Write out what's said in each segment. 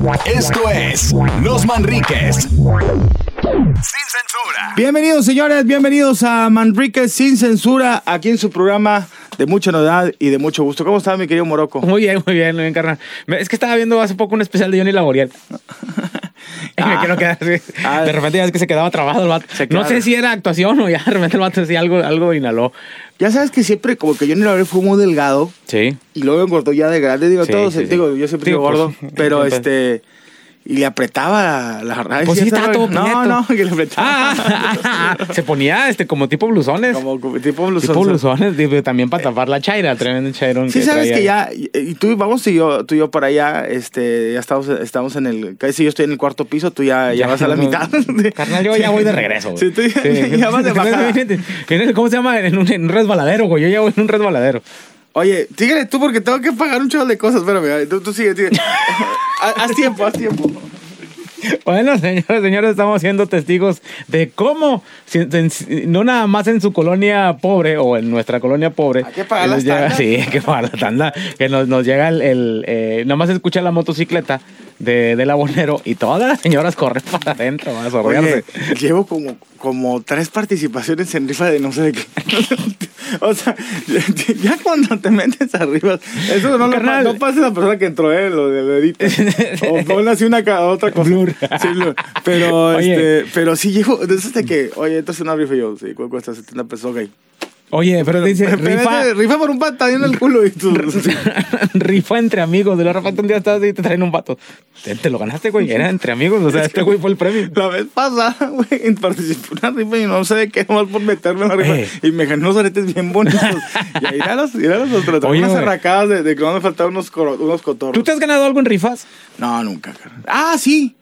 Esto es Los Manriques. Sin censura. Bienvenidos, señores, bienvenidos a Manrique sin censura, aquí en su programa de mucha novedad y de mucho gusto. ¿Cómo está mi querido Morocco? Muy bien, muy bien, muy bien, carnal. Es que estaba viendo hace poco un especial de Johnny Laboriel. Me Ah. quedar. Ah. De repente ya es que se quedaba trabado el vato. Se No sé si era actuación o ya de repente el vato decía algo, algo inhaló. Ya sabes que siempre, como que Johnny Laurel fue muy delgado Sí. y luego engordó ya de grande. Digo, Sí, todos, sí, sí. digo, yo siempre Digo, digo gordo, pues, pero siempre. este. Y le apretaba la, raya. Pues sí, estaba todo No, no, que le apretaba. Ah, se ponía este como tipo blusones. como, como tipo blusón. tipo blusones, digo, también para tapar la chaira, tremendo chairón. Sí, sabes traía. que ya, y, tú, vamos tú y yo, tú y yo para allá, este, ya estamos, estamos en el, casi yo estoy en el cuarto piso, tú ya, ya, vas a la no. mitad. Carnal, yo ya voy de regreso. Sí, tú ya- ya vas de bajada. ¿Cómo se llama? En un, en un resbaladero, güey. Yo ya voy en un resbaladero. Oye, síguele tú porque tengo que pagar un chorro de cosas, espérame, tú, tú sigue, sigue. Haz, tiempo, haz tiempo. Bueno, señores, señores, estamos siendo testigos de cómo, no nada más en su colonia pobre o en nuestra colonia pobre. Hay que pagar las llega-. Sí, hay que pagar la tanda. Que nos, nos llega el. el, eh, nada más escucha la motocicleta de, del abonero y todas las señoras corren para adentro a Oye, sorrearse. llevo como, como tres participaciones en rifa de no sé de qué. o sea, ya cuando te metes arriba, eso no, lo, no pasa la persona que entró, eh, lo de lo edita. o pon así una otra cosa. Blur. Sí, blur. Pero, Oye. este, pero sí llevo, desde de que, oye, esto es una rifa y yo, sí, ¿cuál cuesta 70 pesos? Ok. Oye, pero dice, rifa, rifa por un patadín en el culo y tú. rifa entre amigos. De la repente un día estás ahí y te traen un vato. Te, te lo ganaste, güey. Era entre amigos. O sea, este güey fue el premio. La vez pasada, güey, participé en una rifa y no sé de qué, nomás por meterme en la rifa. Eh. Y me gané unos aretes bien bonitos. y ahí eran los, eran los, los, Oye, unas arracadas de, de que no me faltaban unos, coro- unos cotorros. ¿Tú te has ganado algo en rifas? No, nunca. cara. Ah, sí.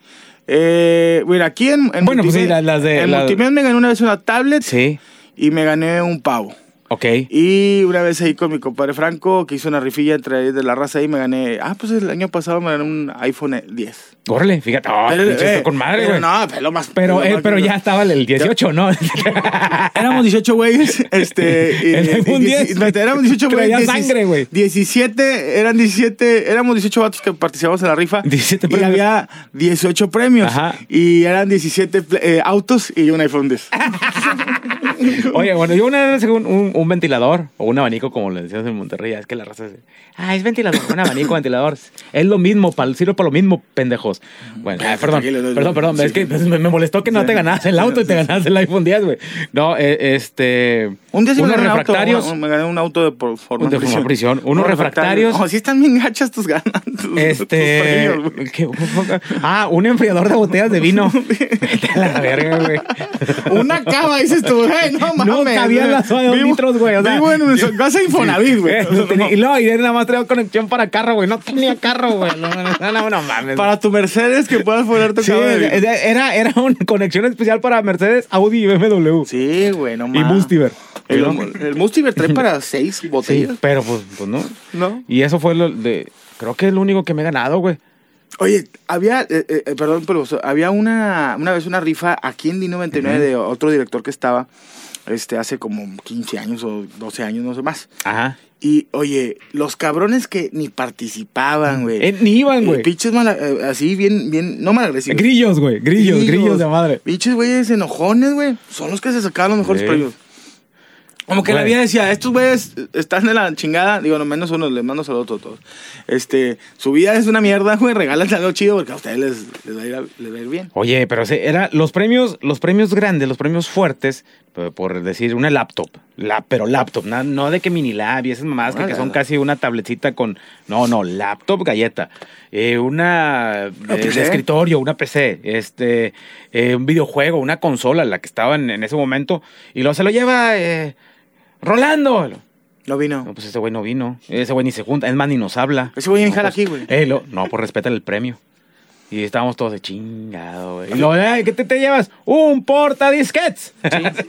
Eh, mira, aquí en, en Bueno, pues sí, las- de- En las- Multimed me gané una vez una tablet Sí. Y me gané un pavo. Ok. Y una vez ahí con mi compadre Franco, que hizo una rifilla entre ahí de la raza y me gané. Ah, pues el año pasado me gané un iPhone 10. Órale, fíjate. Oh, Pero, pinche, eh, está con madre, pero güey. No, pero más. Pero, eh, más- pero ya estaba el 18, ¿no? Éramos 18 güeyes, este... y- El iPhone y- 10. y- Éramos 18 güeyes. Traía 16 sangre, güey. 17, eran 17, éramos 18 vatos que participamos en la rifa. 17 Y premios. había 18 premios. Ajá. Y eran 17 pl- eh, autos y un iPhone 10. Oye, bueno, yo una vez un, un, un ventilador o un abanico, como le decíamos en Monterrey, es que la raza dice, ah, es ventilador, un abanico, ventilador. Es lo mismo, sirve para lo mismo, pendejos. Bueno, ah, perdón, perdón, perdón, sí, es que me, molestó que no te ganaras el auto y te ganaras el iPhone 10, güey. No, eh, este... Un día sí me gané un auto. refractarios. un- me gané un auto de por forma De forma prisión. Unos refractarios. No, sí están bien gachas tus ganas. tus- tus Este. premios, güey. ¿qué? ah, un enfriador de botellas de vino. Vete a la verga, güey. Una cava, dices tú, hey, no mames. No cabían las de dos Vivo- litros, güey. O sea, vivo en un- casa Infonavit, güey. Y luego, y nada más traía conexión para carro, güey. No tenía carro, güey. No, no, no, no, no mames. Para tu Mercedes que puedas poner tu Sí, era, era una conexión especial para Mercedes, Audi y BMW. Sí, güey, no y. Mustiver. El, el Mustiver trae para seis Sí, botellas. pero pues, pues no. ¿No? Y eso fue lo de. Creo que es lo único que me he ganado, güey. Oye, había, eh, eh, perdón, pero había una, una vez una rifa aquí en D99 de otro director que estaba este, hace como 15 años o 12 años, no sé más. Ajá. Y, oye, los cabrones que ni participaban, güey. Eh, ni iban, Eh, güey. pinches mala- eh, así, bien, bien, no malagresivos. Grillos, güey. Grillos, grillos de madre. Pinches güeyes enojones, güey. Son los que se sacaban los mejores premios. Como que la vida decía, estos güeyes están de la chingada. Digo, no menos uno, les mando saludos a todos. Este, su vida es una mierda, güey. Regálense algo chido porque a ustedes les, les va, a ir a- les va a ir bien. Oye, pero sí, era los premios, los premios grandes, los premios fuertes, por- por decir una laptop, la, pero laptop, no de que mini lab y esas mamadas que, que son casi una tabletita con, no, no, laptop galleta, Eh, una eh, de escritorio, una PC, este, eh, un videojuego, una consola, la que estaba en, en ese momento, y luego se lo lleva eh, Rolando. No vino. No, pues ese güey no vino, ese güey ni se junta, es más, ni nos habla. Ese güey ni jala pues, aquí, güey. eh, no, pues respeta el premio. Y estábamos todos de chingado, güey. Y luego, "Ay, ¿qué te, te llevas? Un porta disquets.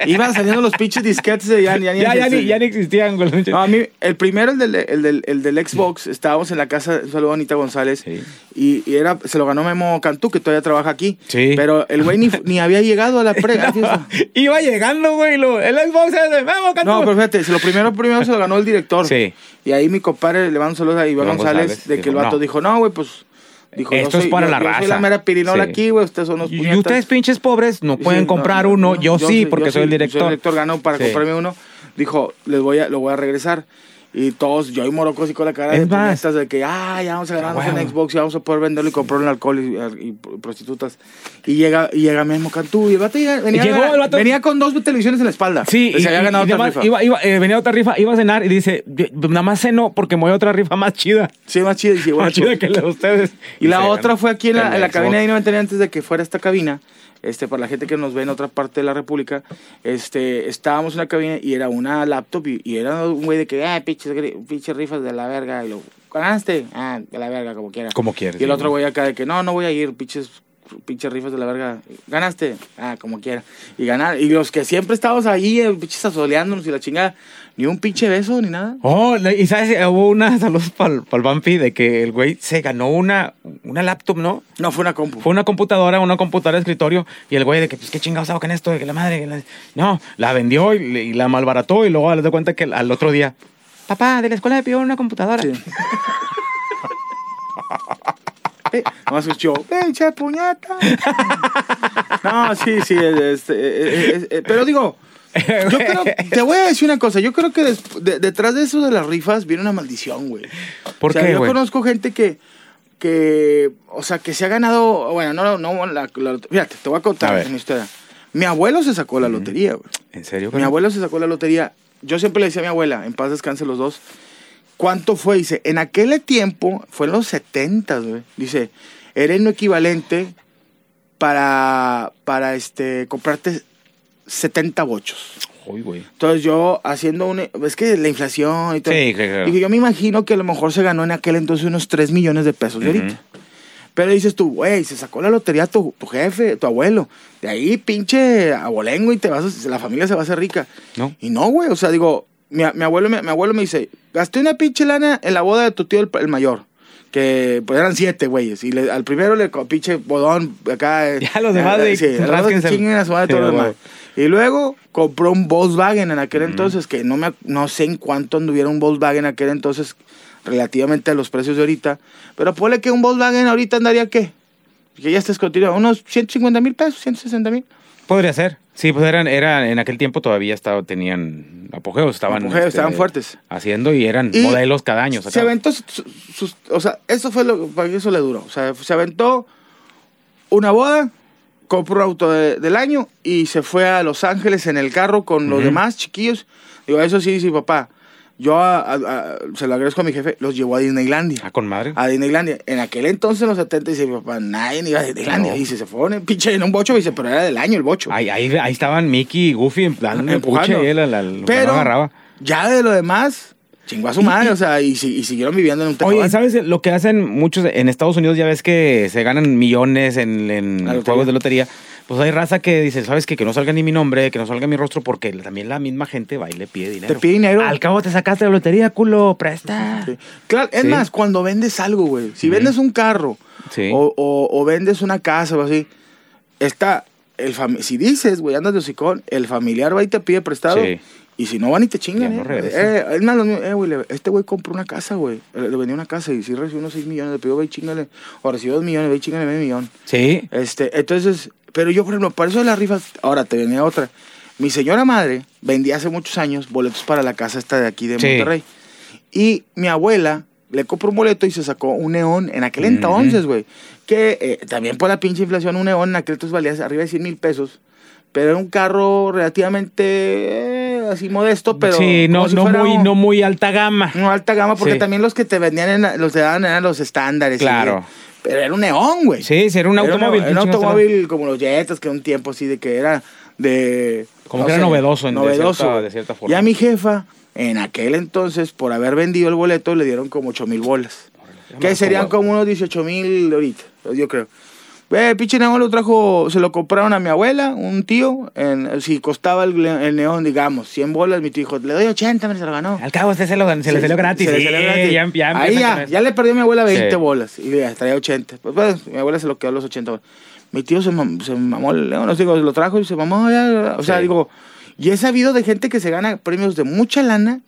Iban saliendo los pinches disquetes de ya, ya, ya, ya, ni, ya ni existían, güey. No, a mí, el primero, el del, el del, el del Xbox, estábamos en la casa, un saludo a Anita González, Sí. y, y era, se lo ganó Memo Cantú, que todavía trabaja aquí. Sí. Pero el güey ni, ni había llegado a la pre. No, iba llegando, güey. lo- El Xbox es de Memo Cantú. No, pero fíjate, se lo primero, primero se lo ganó el director. Sí. Y ahí mi compadre le manda un saludo a Iván González, González, de que el vato no. dijo, no, güey, pues Dijo, Esto yo es soy- para yo- la yo raza. soy la mera pirinola Sí. aquí, güey. Ustedes son los Y puñetas. ustedes pinches pobres no pueden sí, comprar no, uno. no, yo, sí, porque yo soy el director. Soy el director, gano para Sí. comprarme uno. Dijo, les voy a, lo voy a regresar. Y todos, yo y Morocco así con la cara Es de más. de que, ah, ya vamos a ganarnos Ah, en. Xbox y vamos a poder venderlo y comprarlo en alcohol y, y prostitutas. Y llega, y llega Memo Cantú y el vato venía, Llegó el vato- venía con dos televisiones en la espalda. Sí, Se y, había y- ganado otra además rifa. iba, iba, eh, venía otra rifa, iba a cenar y dice, "Yo- nada más cenó porque me voy a otra rifa más chida. Sí, más chida. Y, sí, Más bueno, chida que la de ustedes. Y la se otra fue aquí en la, en la cabina de 99 antes de que fuera esta cabina. Este, para la gente que nos ve en otra parte de la República, este, estábamos en la cabina y era una laptop y, y era un güey de que, ah, pinches, pinches rifas de la verga. Y lo, ¿ganaste? Ah, de la verga, como quiera. Como quieres, Y el sí, otro güey acá de que, no, no voy a ir, pinches, pinches rifas de la verga. ¿Ganaste? Ah, como quiera. Y ganar. Y los que siempre estábamos ahí, eh, pinches asoleándonos y la chingada, ni un pinche beso ni nada. Oh, y sabes, hubo una salud para el Vampi de que el güey se ganó una, una laptop, ¿no? No, fue una compu. Fue una computadora, una computadora de escritorio, y el güey de que, pues, ¿qué chingados hago con esto? De que la madre, que la- no, la vendió y, la malbarató, y luego le dio cuenta que al otro día, papá, de la escuela me pidió una computadora. Sí. Eh, Nomás escuchó, pinche puñeta. No, sí, sí, este, eh, eh, eh, pero digo, yo creo, te voy a decir una cosa, yo creo que des- de- detrás de eso de las rifas viene una maldición, güey. ¿Por O sea, qué, Yo güey? conozco gente que, que, o sea, que se ha ganado, bueno, no, no, la, la- fíjate, te voy a A contar ver. una historia. Mi abuelo se sacó la lotería, güey. ¿En serio? Mi carnal? abuelo se sacó la lotería. Yo siempre le decía a mi abuela, en paz descanse los dos, ¿cuánto fue? Dice, en aquel tiempo, fue en los 70, güey. Dice, era un equivalente para, para este, comprarte 70 bochos. Uy, güey. Entonces yo haciendo un... Es que la inflación y todo. Sí, claro. Dije, yo me imagino que a lo mejor se ganó en aquel entonces unos 3 millones de pesos de Ujú. ahorita. Pero dices tú, güey, se sacó la lotería tu, tu jefe, tu abuelo. De ahí, pinche abolengo, y te vas a- la familia se va a hacer rica. No. Y no, güey, o sea, digo, mi, mi abuelo, me- mi, abuelo me dice, gasté una pinche lana en la boda de tu tío el, el mayor. Que pues eran siete, güeyes. Y le- al primero le pinche bodón acá. eh, Ya los demás, eh, de- Sí, chinguen a su madre los güey. demás. Y luego compró un Volkswagen en aquel entonces, que no, me, no sé en cuánto anduviera un Volkswagen en aquel entonces, relativamente a los precios de ahorita. Pero ponle que un Volkswagen ahorita andaría, ¿qué? Que ya estés continuando, unos 150 mil pesos, 160 mil. Podría ser. Sí, pues eran, eran en aquel tiempo todavía estaba, tenían apogeos, estaban, este, estaban fuertes. Haciendo y eran Y modelos cada año. Se aventó, sus- o sea, eso fue lo para que eso le duró. O sea, se aventó una boda, compró un auto de- del año y se fue a Los Ángeles en el carro con los demás chiquillos. Digo, eso sí, sí, papá. Yo a- a- a- se lo agradezco a mi jefe, los llevó a Disneylandia. Ah, con madre. A Disneylandia. En aquel entonces, en los 70, dice mi papá, nadie ni iba a Disneylandia. No. Dice, se fue en el pinche en un bocho, dice, pero era del año el bocho. Ahí, ahí, ahí estaban Mickey y Goofy el puche Empujando. él al- al- Pero no agarraba. ya de lo demás, chingó a su madre, o sea, y, y siguieron viviendo en un Oye. ¿sabes lo que hacen muchos en Estados Unidos? Ya ves que se ganan millones en, en La juegos de lotería. Pues hay raza que dice, ¿sabes qué? Que no salga ni mi nombre, que no salga mi rostro, porque también la misma gente va y le pide dinero. Te pide dinero. Al cabo te sacaste la lotería, culo, presta. Sí. Claro, es Sí. más, cuando vendes algo, güey, si vendes un carro Sí. o, o- o vendes una casa o así, está, el fami- si dices, güey, andas de hocicón, el familiar va y te pide prestado. Sí. Y si no van y te chingan, no eh. regresa. Eh, es más, eh, güey, este güey compró una casa, güey. Eh, Le vendió una casa y si recibió unos 6 millones, le pidió, güey, chingale. O recibió 2 millones, güey, chingale medio millón. Sí. Este, entonces, pero yo, por ejemplo, para eso de las rifas, ahora te venía otra. Mi señora madre vendía hace muchos años boletos para la casa esta de aquí de Sí. Monterrey. Y mi abuela le compró un boleto y se sacó un neón en aquel entonces, güey. Que eh, también por la pinche inflación, un neón en aquel entonces valía arriba de 100 mil pesos. Pero era un carro relativamente eh, así modesto, pero. sí, no, si no, fuera muy, no muy alta gama. no alta gama, porque Sí. también los que te vendían, en los te daban eran los estándares. Claro. Pero era un neón, güey. Sí, sí, era un automóvil. Era un automóvil como los Jetas, que un tiempo así de que era de... Como que era novedoso en- de novedoso. cierta- de cierta forma. Y a mi jefa, en aquel entonces, por haber vendido el boleto, le dieron como 8 mil bolas. Que serían como- como unos 18 mil ahorita, yo creo. Ve, pinche neón lo trajo, se lo compraron a mi abuela, un tío, en, si costaba el, el neón, digamos, 100 bolas, mi tío dijo, le doy 80, me se lo ganó. Al cabo, usted se, lo, se le Sí, salió gratis. se le salió gratis. Ya, ya Ahí ya, ya le perdió a mi abuela 20 Sí. bolas. Y ya, traía 80. Pues, pues, mi abuela se lo quedó a los 80 bolas. Mi tío se, mam- se mamó el león, no digo, lo trajo y se mamó. ya, o sea, digo, y he sabido de gente que se gana premios de mucha lana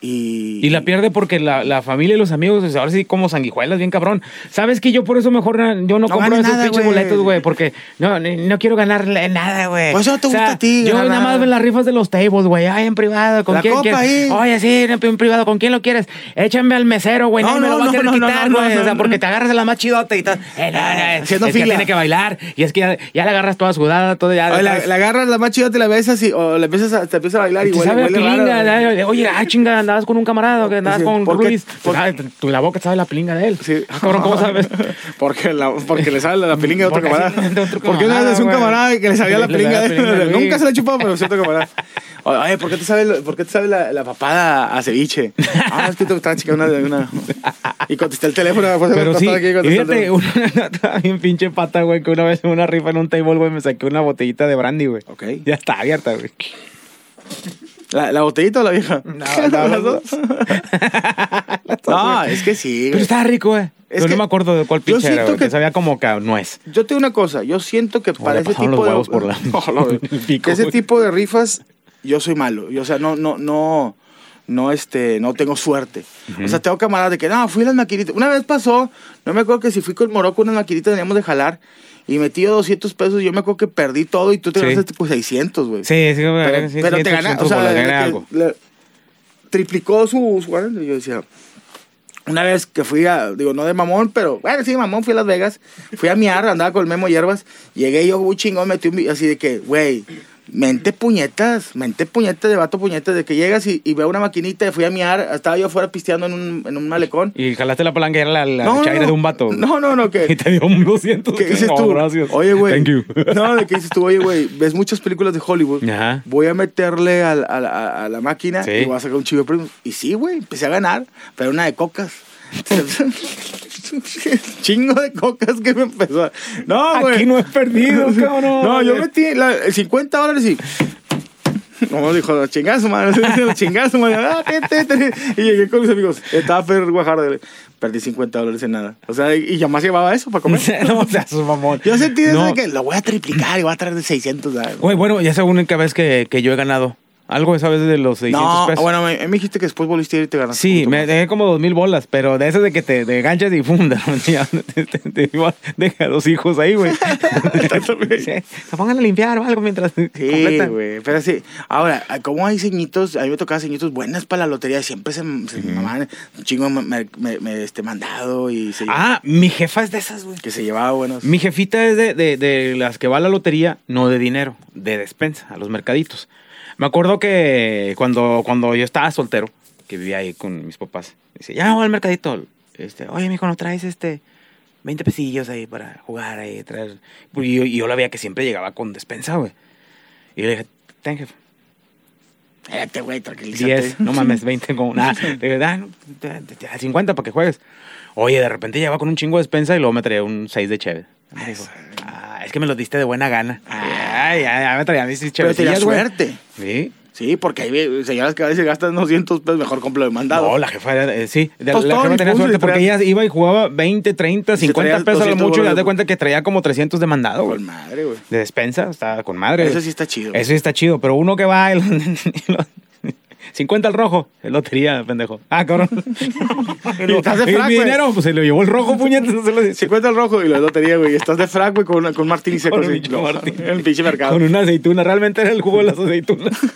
Y, Y la pierde porque la, la familia y los amigos, pues, ahora sí como sanguijuelas, bien cabrón. ¿Sabes que yo por eso mejor na- yo no, No compro esos nada, pinches boletos, güey? Porque no, no quiero ganarle nada, güey. Pues eso no te O sea, gusta a ti, Yo ganar nada más veo las rifas de los tables, güey. Ay, en privado. ¿Con La quién copa quieres? ahí. Oye, sí, en, en privado. ¿Con quién lo quieres? Échame al mesero, güey. No, No, me no, lo va no, a querer quitar, no, güey. o sea, porque te agarras de la más chidota y estás... Eh, no, no, Haciendo es que fila. tiene que bailar. Y es que ya, ya la agarras toda sudada, todo ya... Oye, la, la agarras la más chida, te la besas y, o le empiezas a, te empiezas a bailar y huele, a oye, ah, chinga, andabas con un camarada, que andabas Sí, con ¿por qué? Luis. ¿Por Ah, tu, la boca sabe la pilinga de él. Sí. Ah, cabrón, ¿cómo sabes? Porque, la, porque le sale la pilinga de otro Porque camarada. de otro Porque una vez camarada, es un camarada que le sabía la Le pilinga de la pilinga de Nunca se la ha chupado, pero es otro camarada. Oye, ¿por qué te sabe, por qué te sabe la, la papada a ceviche? Ah, es que te estaba chica una, una. Y contesté el teléfono. Pues, Pero sí, aquí, y fíjate, una estaba bien pinche pata, güey, que una vez en una rifa en un table, güey, me saqué una botellita de brandy, güey. Ok. Ya está abierta, güey. ¿La, ¿La botellita o la vieja? no, ¿Las dos? No, es que sí. Pero güey. estaba rico, güey. Pero que no me acuerdo de cuál yo pinche era, siento güey. Que... que- sabía como que a nuez. Yo te digo una cosa, yo siento que para le ese pasaron tipo los de huevos por la- No, no, el pico, que ese güey. tipo de rifas yo soy malo, yo, o sea, no no no no este no tengo suerte. O sea, tengo camaradas de que no, fui a las maquinitas. Una vez pasó, no me acuerdo que si fui con Morocco unas maquinitas teníamos de jalar y metí yo 200 pesos, yo me acuerdo que perdí todo y tú te Sí. ganaste pues 600, güey. Sí, sí, güey. pero, sí, pero te ganaste, o sea, algo. le- triplicó su, su ganancia. Yo decía, una vez que fui a, digo, no de mamón, pero bueno, sí, mamón, fui a Las Vegas, fui a miar, andaba con el Memo Hierbas, llegué yo, muy chingón, metí un así de que, güey, mente puñetas, mente puñetas de vato puñetas, de que llegas y, y veo una maquinita y fui a miar, estaba yo afuera pisteando en un, en un malecón. Y jalaste la palanca y era la, la No, chaira no. de un vato. No, no, no, Y que... te dio un 200. ¿Qué dices No, tú? gracias. Oye, güey. Thank you. No, de qué dices tú, oye, güey, ves muchas películas de Hollywood. Ajá. Voy a meterle a, la- a la máquina Sí. y voy a sacar un chivo de premios. Y sí, güey, empecé a ganar, pero una de cocas. Chingo de cocas que me empezó. a- No, güey. Aquí no he perdido, cabrón. No, yo metí la, 50 dólares y. No, dijo, chingazo, man. Chingazo, man. Ah. Y llegué con mis amigos. Estaba Fer Guajardo. Perdí 50 dólares en nada. O sea, y ya más llevaba eso para comer. no, o sea, su mamón. Yo sentí eso de que lo voy a triplicar y voy a traer de 600. ¿sabes? Güey, bueno, ya es la única vez que, que yo he ganado. Algo esa vez de los 600 No, pesos. bueno, me, me dijiste que después volviste a ir y te ganaste. Sí, me dejé como dos mil bolas, pero de esas de que te, te y funda. te, te, te, te- deja a los hijos ahí, güey. Que pongan a limpiar o algo mientras Sí, güey. Pero sí. Ahora, ¿cómo hay ceñitos? A mí me tocaba ceñitos buenas para la lotería. Siempre se, se mamaban un chingo me, me- me, este, mandado y se, Ah, mi jefa es de esas, güey. que se llevaba buenos. Mi jefita es de, de, de las que va a la lotería, no de dinero, de despensa, a los mercaditos. Me acuerdo que cuando, cuando yo estaba soltero, que vivía ahí con mis papás, dice, ya voy al mercadito. Este, Oye, mijo, ¿no traes este 20 pesillos ahí para jugar ahí? Traer? Y yo, y yo la veía que siempre llegaba con despensa, güey. Y le dije, ten, jefe. Espérate, güey, tranquilízate. 10, no mames, 20 como nada. Ah, te- a 50 para que juegues. Oye, de repente llegaba con un chingo de despensa y luego me traía un 6 de cheve. Me dijo, ah, es que me lo diste de buena gana. Ay, ya, ya me traía mis Pero tenía chevecillas, güey. suerte. Sí. Sí, porque hay ve- señoras que a veces gastan 200 pesos, mejor compro de mandado. No, la jefa era, eh, sí, de- la jefa y tenía suerte porque ella iba y jugaba 20, 30, se 50 traía pesos a lo 200 mucho y das de- cuenta que traía como 300 de mandado, güey. Con madre, güey. De despensa, estaba con madre. Eso sí está chido. Eso sí está chido, pero uno que va y lo- y lo- 50 al rojo, es lotería, pendejo. Ah, cabrón. Y estás de ¿Y frac, güey. dinero, pues se lo llevó el rojo, puñetas, no se lo 50 al rojo y la lotería, güey. Estás de frac, güey, con, con Martín y Seco. Con un así. No, Martín. En el pinche mercado. Con una aceituna, realmente era el jugo de las aceitunas.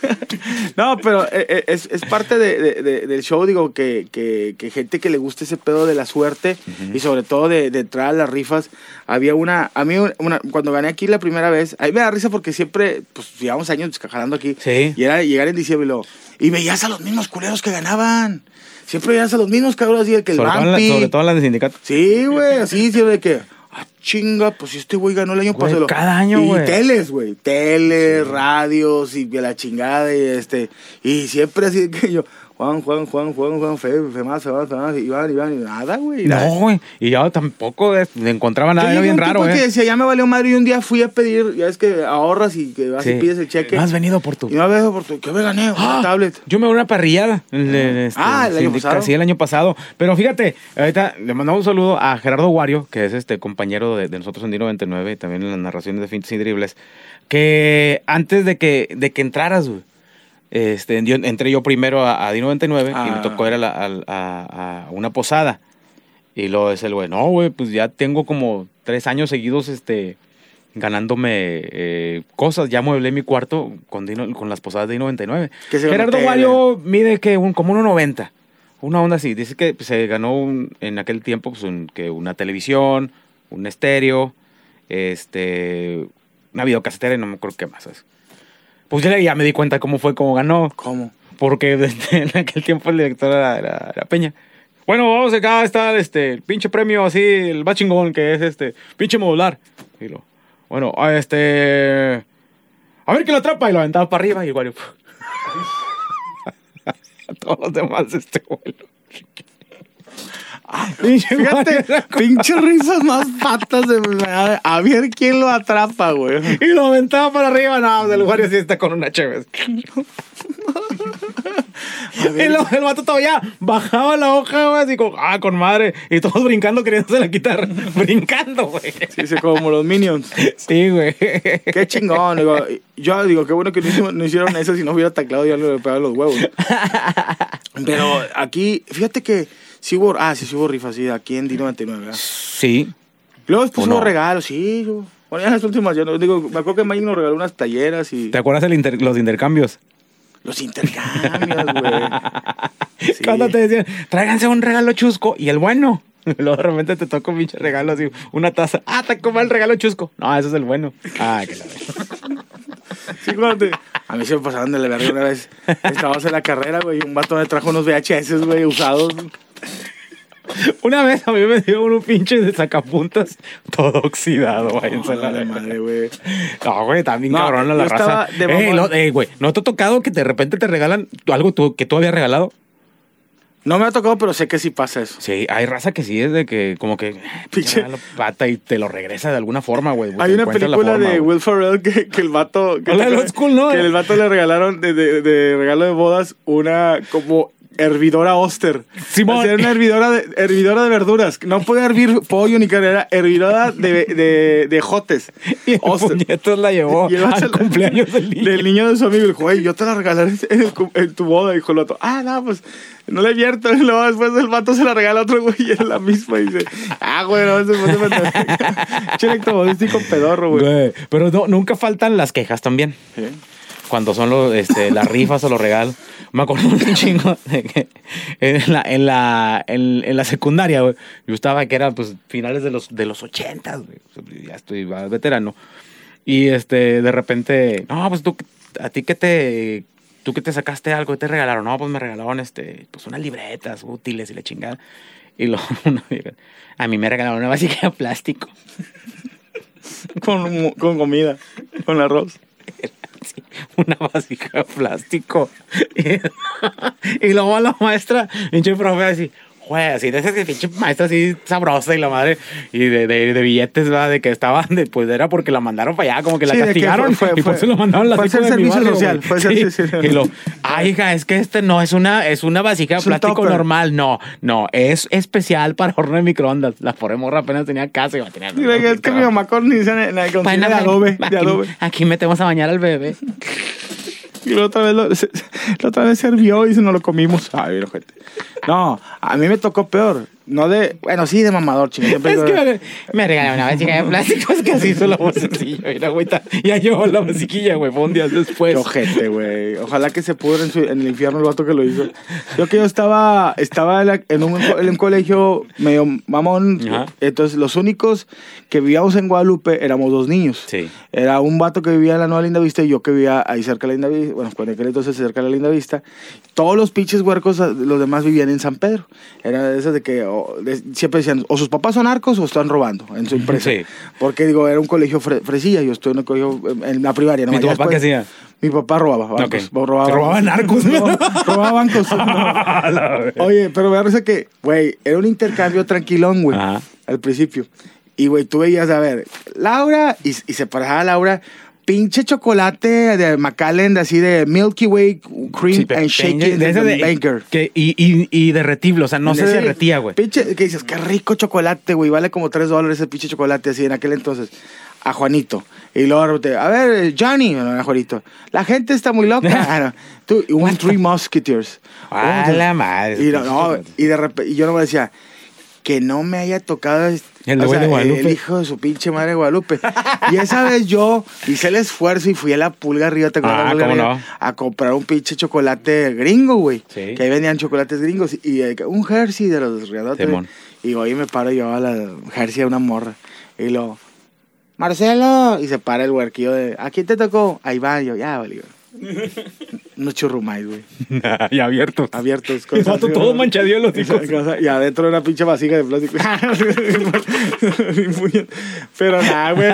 No, pero eh, eh, es, es parte de- de- de- del show, digo, que, que, que gente que le gusta ese pedo de la suerte y sobre todo de, de entrar a las rifas. Había una, a mí, una, cuando gané aquí la primera vez, ahí me da risa porque siempre, pues llevamos años jalando aquí. Sí. Y era llegar en diciembre y, luego, y veías a los mismos culeros que ganaban. Siempre veías a los mismos cabrones, así el que el sobre, todo la- sobre todo en las de sindicato. Sí, güey, así, sí, de que, ah, chinga, pues si este güey ganó el año Güey, pasado. cada año, y güey. teles, güey, teles, radios y de la chingada y este, y siempre así que yo, Juan, Juan, Juan, Juan, Juan, fe, fe más, fe más, fe más, Iván, Iván, y nada, güey. No, güey. Y yo tampoco eh, encontraba nada, era bien raro, tipo eh. que decía, ya me valió madre y un día fui a pedir, ya es que ahorras y que vas y pides el cheque. No has venido por tu Y no ves por tu, ¿qué me gané? Una Ah, tablet. Yo me voy a una parrillada. el- el, este, Ah, el año pasado. Sí, el año pasado. Pero fíjate, ahorita le mandamos un saludo a Gerardo Guario, que es este compañero de, nosotros en Dino 99 y también en las narraciones de Fintes y Dribles, que antes de que, de que entraras, güey, Este, yo- entré yo primero a, a D99 y Ah. me tocó ir a, la- a- a una posada. Y luego es el güey, no, güey, pues ya tengo como tres años seguidos este, ganándome eh, cosas. Ya mueblé mi cuarto con, Dino- con las posadas de D99. Que se ganó Gerardo tele. Wario mide que un, como 1.90. Una onda así. Dice que pues, se ganó un- en aquel tiempo pues, un- que una televisión, un estéreo, este, una videocasetera y no me acuerdo qué más. ¿sabes? Pues ya, ya me di cuenta cómo fue, cómo ganó. ¿Cómo? Porque desde en aquel tiempo el director era, era- era Peña. Bueno, vamos acá está este el pinche premio así, el más chingón, que es este, pinche modular. Y lo, bueno, a este. A ver quién lo atrapa y lo aventaba para arriba y igual. a todos los demás este vuelo. Pinche Fíjate, pinche risas más patas de a ver quién lo atrapa, güey. Y lo aventaba para arriba, no, del Wario sí está con una chévere. Y el vato todavía bajaba la hoja, güey, así como, ah, con madre. Y todos brincando queriéndose la quitar. brincando, güey. Dice como los Minions. Sí, güey. Qué chingón. Digo, yo digo, qué bueno que no hicieron eso. Si no hubiera taclado, ya le hubiera pegado los huevos. Pero aquí, fíjate que sí hubo, ah, sí, sí hubo rifas, sí, aquí en D99. ¿verdad? Sí. Luego después ¿O hubo no? regalos, sí. hubo- Bueno, ya en las últimas, ya no, digo, me acuerdo que Magic nos regaló unas talleras y ¿Te acuerdas el inter- los intercambios? los intercambios, güey. Sí. Cuando te decían, tráiganse un regalo chusco y el bueno. Luego de repente te toca un pinche regalo así, una taza. Ah, te como el regalo chusco. No, ese es el bueno. Ah, que la Sí, cuando te- A mí se me pasaron de la verga una vez. Estábamos en la carrera, güey, y un vato me trajo unos VHS, güey, usados. Una vez a mí me dio un pinche de sacapuntas todo oxidado. madre, güey. No, güey, también No, cabrón la raza. Ey, no, ey, güey, ¿no te ha tocado que de repente te regalan algo que tú habías regalado? No me ha tocado, pero sé que sí pasa eso. Sí, hay raza que sí es de que como que Pinche- pinche regalo pata y te lo regresa de alguna forma, güey. Hay una la película forma, de. Will Ferrell que, que el vato. Que, Hola, el old school, ¿no? Que el vato le regalaron de, de- de regalo de bodas una como hervidora Oster. Simón. Era una hervidora de, hervidora de verduras. No podía hervir pollo ni carne, era hervidora de, de, de jotes. Y el la llevó Y el al se cumpleaños del niño. Del niño de su amigo. Dijo, güey, yo te la regalaré en, el cu- en tu boda. Dijo el vato, ah, no, pues no le invierto. Y luego después el vato se la regala a otro güey y es la misma. Y dice, ah, güey, no. Che electrodoméstico pedorro, güey. Güey, Pero no, nunca faltan las quejas también. Sí. Cuando son los, este, las rifas o los regalos. Me acuerdo un chingo de que en la, en la, en, en la secundaria, güey, yo estaba que era pues finales de los, de los 80, güey. Ya estoy veterano. Y este, de repente, no, pues tú, a ti que te, tú que te sacaste algo, ¿qué te regalaron? No, pues me regalaron este, pues unas libretas útiles y la chingada. Y luego una a mí me regalaron una vasija de plástico. Con, con comida, con arroz. Una vasija de plástico. Y, y luego la maestra, pinche profe, así, güey, así de ese pinche maestra así sabrosa y la madre, y de, de, de billetes, ¿verdad? De que estaban, de, pues era porque la mandaron para allá, como que la Sí, que castigaron. fue- fue- y por eso lo mandaron a la fue mi servicio barrio, social, fue Sí. social. Y lo, ay, hija, es que este no es una, es una vasija de plástico topper. normal. No, no, es especial para horno de microondas. La pobre morra apenas tenía casa y va a tener. Es que mi mamá con, en la de adobe, aquí, aquí metemos a bañar al bebé. Y la otra vez, lo, la otra vez sirvió y se nos lo comimos. Ay, gente. No, a mí me tocó peor. No de, bueno, sí, de mamador, chingón. Es que me, me regalaron una vasija de plástico, es que así hizo la vocecilla. La güey ya llevó la musiquilla, güey, fue un día después. Qué ojete, güey. Ojalá que se pudra en, su- en el infierno el vato que lo hizo. Yo que yo estaba, estaba en, la- en un, en un colegio medio mamón. Ajá. Entonces, los únicos que vivíamos en Guadalupe éramos dos niños. Sí. Era un vato que vivía en la Nueva Linda Vista y yo que vivía ahí cerca de la Linda Vista. Bueno, con aquel entonces cerca de la Linda Vista. Todos los pinches huercos, los demás vivían en San Pedro. Era de esas de que o, de- siempre decían, o sus papás son narcos o están robando en su empresa. Sí. Porque digo, era un colegio fre- fresilla. Yo estoy en un colegio en la primaria. ¿Y nomás. tu papá qué hacía? Mi papá robaba bancos. Ok. Robaba, Robaba narcos. No, robaba bancos. No. Oye, pero me parece que, güey, era un intercambio tranquilón, güey, al principio. Y, güey, tú veías, a ver, Laura, y, y se paraba Laura, pinche chocolate de Macallan, así de Milky Way, cream Sí, and shaking, de ese de- Banker. que- y, y, y derretible, o sea, no se Ese derretía, güey. Pinche, que dices, qué rico chocolate, güey. Vale como 3 dólares ese pinche chocolate así en aquel entonces. a Juanito. Y luego, de a ver, Johnny, era Juanito. La gente está muy loca. Ah, no. Tú, un Three Musketeers. A la madre. Y, no, no, y de repente, y yo no me decía, que no me haya tocado El o sea, de Guadalupe. el hijo de su pinche madre de Guadalupe. y esa vez yo hice el esfuerzo y fui a la pulga arriba, ¿te acuerdas? Ah, La Pulga ¿cómo Arriba? no? A comprar un pinche chocolate gringo, güey. Sí. Que ahí vendían chocolates gringos. Y eh, un Hershey de los riadotes. Simón. Y hoy me paro yo a la Hershey a una morra. Y lo, Marcelo. Y se para el huerquillo de, ¿a quién te tocó? Ahí va, y yo, ya, vale. Unos churrumais, güey. y abiertos. Abiertos. Vato todo manchadillo los hijos. Y adentro una pinche vasija de plástico. Pero nada, güey.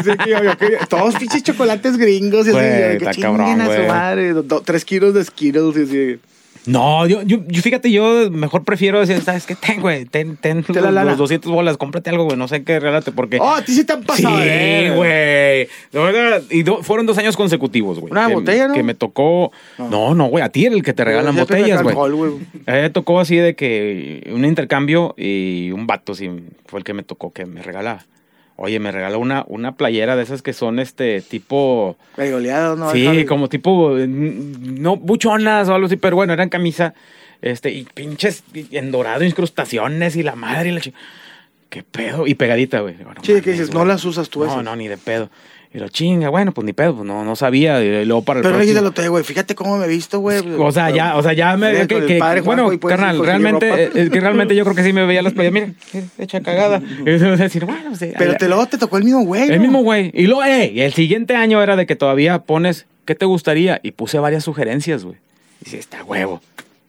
todos pinches chocolates gringos. Y así, que chinguen cabrón, a su madre. tres kilos de Skittles y así. No, yo, yo, yo fíjate, yo mejor prefiero decir, ¿sabes qué? Ten, güey, ten, ten Te la los, los 200 bolas, cómprate algo, güey, no sé qué regálate, porque... Oh, a ti sí te han pasado. Sí, eh. güey. Y do- fueron dos años consecutivos, güey. Una que- botella, ¿no? Que me tocó... No, no, güey, a ti era el que te regalan botellas, güey. alcohol, güey. A mí me tocó así de que un intercambio y un vato sí fue el que me tocó que me regalaba. Oye, me regaló una, una playera de esas que son este tipo... ¿no? sí, como tipo... eh, No buchonas o algo así, pero bueno, eran camisa. Este, y pinches en dorado, incrustaciones y la madre y la ¿Qué pedo? Y pegadita, güey. Sí, que dices, no las usas tú No, esas. no, ni de pedo. Y lo chinga, bueno, pues ni pedo, pues no, no sabía. Y luego para el Pero próximo- lo güey. Fíjate cómo me he visto, güey. o sea, ya, o sea, ya me Con que, bueno, puedes carnal, realmente, eh, es que realmente yo creo que sí me veía las playas, mira, hecha cagada. Y decir, bueno, sí, Pero te luego te tocó el mismo güey. el ¿no? mismo güey. Y luego, eh, el siguiente año era de que todavía pones, ¿qué te gustaría? Y puse varias sugerencias, güey. Y dice, está huevo.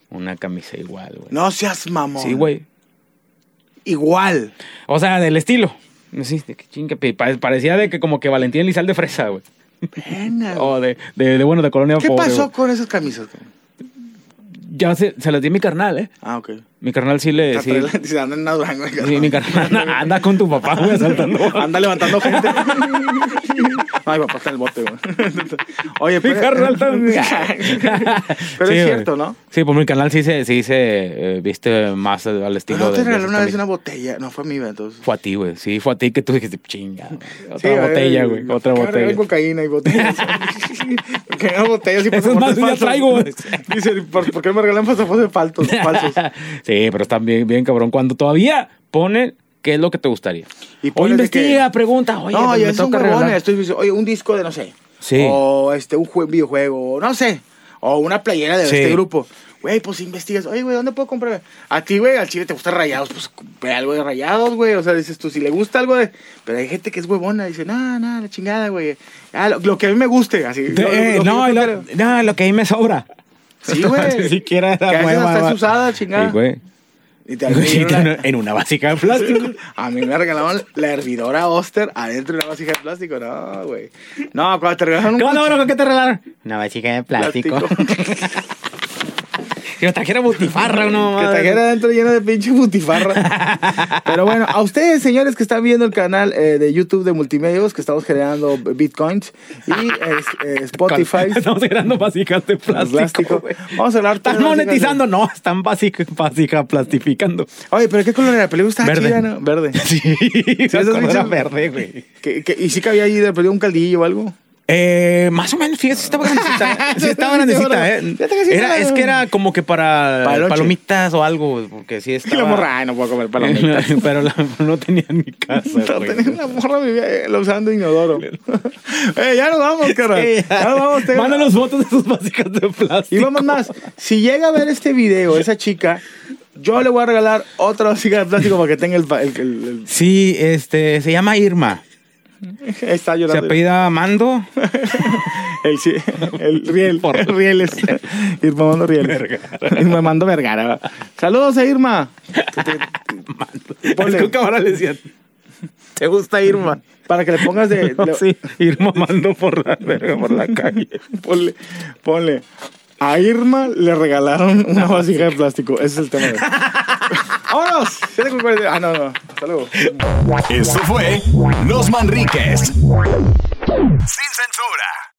Una camisa igual, güey. No seas mamón. Sí, güey. Igual. O sea, del estilo. Sí, de que chinga, parecía de que como que Valentín Lizal de fresa, güey. Pena. O de, de, de, bueno, de colonia ¿Qué pobre, pasó güey. con esas camisas? Ya se, se las di a mi carnal, ¿eh? Ah, ok. Mi carnal sí le... Sí, Se andan en Durango. sí, mi carnal anda, anda con tu papá, güey, asaltando. Anda levantando gente. Ay, papá está en el bote, güey. Oye, Mi pero, carnal también. pero Sí, es cierto, ¿no? Sí, pues mi canal sí se, sí se eh, viste más al Pero estilo no de... te regaló una vez una botella. No fue a mí, güey, entonces. Fue a ti, güey. Sí, fue a ti que tú dijiste, chinga. Otra Sí, botella, eh, güey. Otra botella. cocaína y botellas. Porque no botellas y Eso es pasaportes más, yo ya falsos. traigo, güey. Dice, ¿por, por qué me regalan pasaportes falsos? falsos? Sí, pero están bien, bien cabrón. Cuando todavía ponen qué es lo que te gustaría. Y o investiga, que- pregunta. Oye, no, pues, me toca regalar. Estoy oye, un disco de no sé. Sí. O este, un jue- videojuego, no sé. O una playera de Sí. este grupo. Güey, pues investigas. Oye, güey, ¿dónde puedo comprar? A ti, güey, al chile te gusta rayados. Pues ve algo de rayados, güey. O sea, dices tú, si le gusta algo de. Pero hay gente que es huevona. Dice, no, no, la chingada, güey. Ah, lo, lo que a mí me guste. Así. De- lo- lo- eh, lo que no, no, lo que ahí me sobra. Sí, güey. Ni siquiera Que era veces nueva. hasta es va. usada, chingada. Sí, güey. Y te la- en una vasija de plástico. A mí me regalaron la hervidora Oster adentro de una vasija de plástico. No, güey. No, cuando te regalaron un ¿Qué onda, bro? ¿Qué te regalaron? Una vasija de plástico. Que me trajera butifarra, uno. Que trajera adentro lleno de pinche butifarra. Pero bueno, a ustedes, señores, que están viendo el canal eh, de YouTube de Multimedios, que estamos generando bitcoins y eh, Spotify. Estamos generando vasijas de plástico. Vamos a hablar Están de- monetizando, no, están básica, básica plastificando. Oye, pero ¿qué color era? La película estaba Verde. chida, ¿no? Verde. Sí, esos esa era verde, güey. ¿Qué- qué- ¿Y sí cabía ahí de un caldillo o algo? Eh, más o menos, fíjate, sí estaba grandecita. Sí estaba grandecita, eh. Era, es que era como que para palomitas o algo, porque sí Y estaba... la morra, ay, no puedo comer palomitas. Pero la- no tenía en mi casa, No, güey. tenía la morra vivía eh, la usando inodoro. eh, ya nos vamos, carnal. Sí, Ya nos vamos. tengo- Mándanos fotos de sus vasijas de plástico. Y vamos más. Si llega a ver este video, esa chica, yo le voy a regalar otra vasija de plástico para que tenga el, el- el- Sí, este, se llama Irma. Está Se llorando. apellida Mando. El, sí, el riel. Por- El riel es. Irma Mando Riel. Irma Mando Vergara. Saludos a Irma. Ponle. Es que camarada le decía, ¿te gusta Irma? Para que le pongas de. le- Sí, Irma Mando por la verga, por la calle. Ponle, ponle. A Irma le regalaron una vasija de plástico. Ese es el tema de. ¡Vámonos! Con cuarenta- Ah, no, no. Hasta luego. Esto fue Los Manriques. Sin censura.